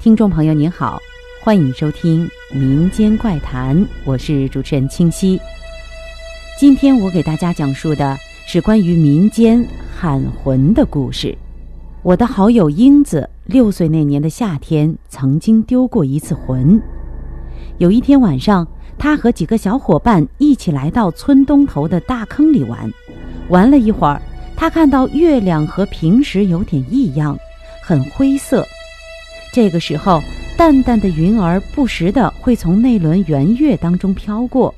听众朋友您好，欢迎收听《民间怪谈》，我是主持人清溪。今天我给大家讲述的是关于民间喊魂的故事。我的好友英子六岁那年的夏天，曾经丢过一次魂。有一天晚上，他和几个小伙伴一起来到村东头的大坑里玩。玩了一会儿，他看到月亮和平时有点异样，很灰色。这个时候，淡淡的云儿不时的会从那轮圆月当中飘过，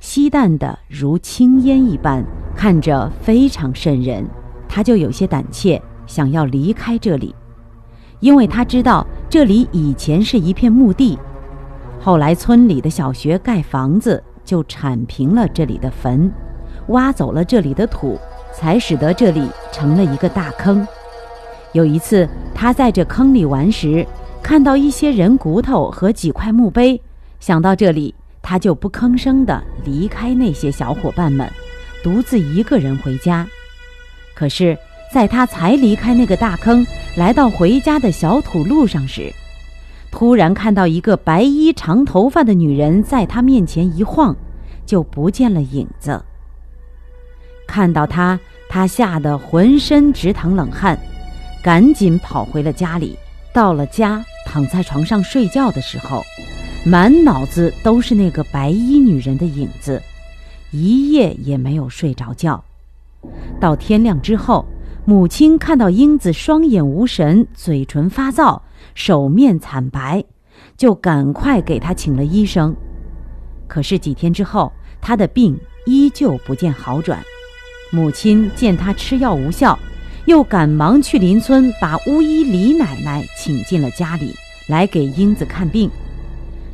稀淡的如青烟一般，看着非常瘆人。他就有些胆怯，想要离开这里，因为他知道这里以前是一片墓地，后来村里的小学盖房子，就铲平了这里的坟，挖走了这里的土，才使得这里成了一个大坑。有一次，他在这坑里玩时，看到一些人骨头和几块墓碑，想到这里，他就不吭声地离开那些小伙伴们，独自一个人回家。可是，在他才离开那个大坑，来到回家的小土路上时，突然看到一个白衣长头发的女人在他面前一晃，就不见了影子。看到他，他吓得浑身直淌冷汗。赶紧跑回了家里。到了家，躺在床上睡觉的时候，满脑子都是那个白衣女人的影子，一夜也没有睡着觉。到天亮之后，母亲看到英子双眼无神、嘴唇发燥、手面惨白，就赶快给她请了医生。可是几天之后，她的病依旧不见好转。母亲见她吃药无效。又赶忙去邻村，把巫医李奶奶请进了家里，来给英子看病。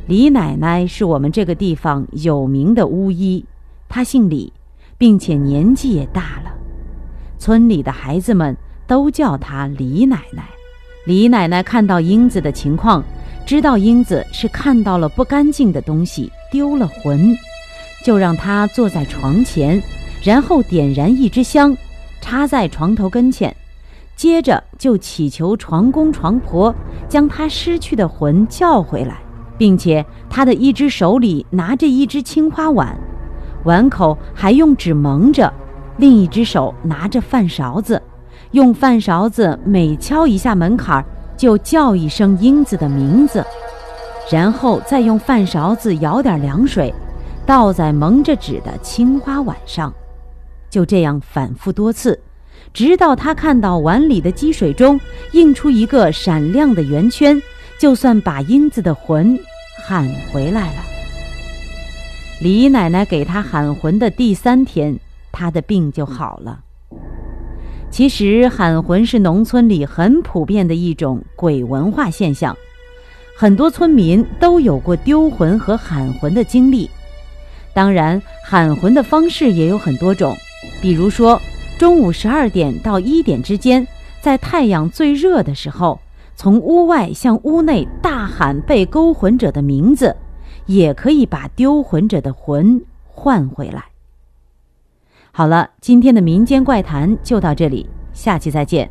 李奶奶是我们这个地方有名的巫医，她姓李，并且年纪也大了。村里的孩子们都叫她李奶奶。李奶奶看到英子的情况，知道英子是看到了不干净的东西，丢了魂，就让她坐在床前，然后点燃一支香。插在床头跟前，接着就祈求床公床婆将他失去的魂叫回来，并且他的一只手里拿着一只青花碗，碗口还用纸蒙着，另一只手拿着饭勺子，用饭勺子每敲一下门槛儿，就叫一声英子的名字，然后再用饭勺子舀点凉水，倒在蒙着纸的青花碗上。就这样反复多次，直到他看到碗里的积水中映出一个闪亮的圆圈，就算把英子的魂喊回来了。李奶奶给他喊魂的第三天，他的病就好了。其实喊魂是农村里很普遍的一种鬼文化现象，很多村民都有过丢魂和喊魂的经历。当然，喊魂的方式也有很多种。比如说，中午十二点到一点之间，在太阳最热的时候，从屋外向屋内大喊被勾魂者的名字，也可以把丢魂者的魂换回来。好了，今天的民间怪谈就到这里，下期再见。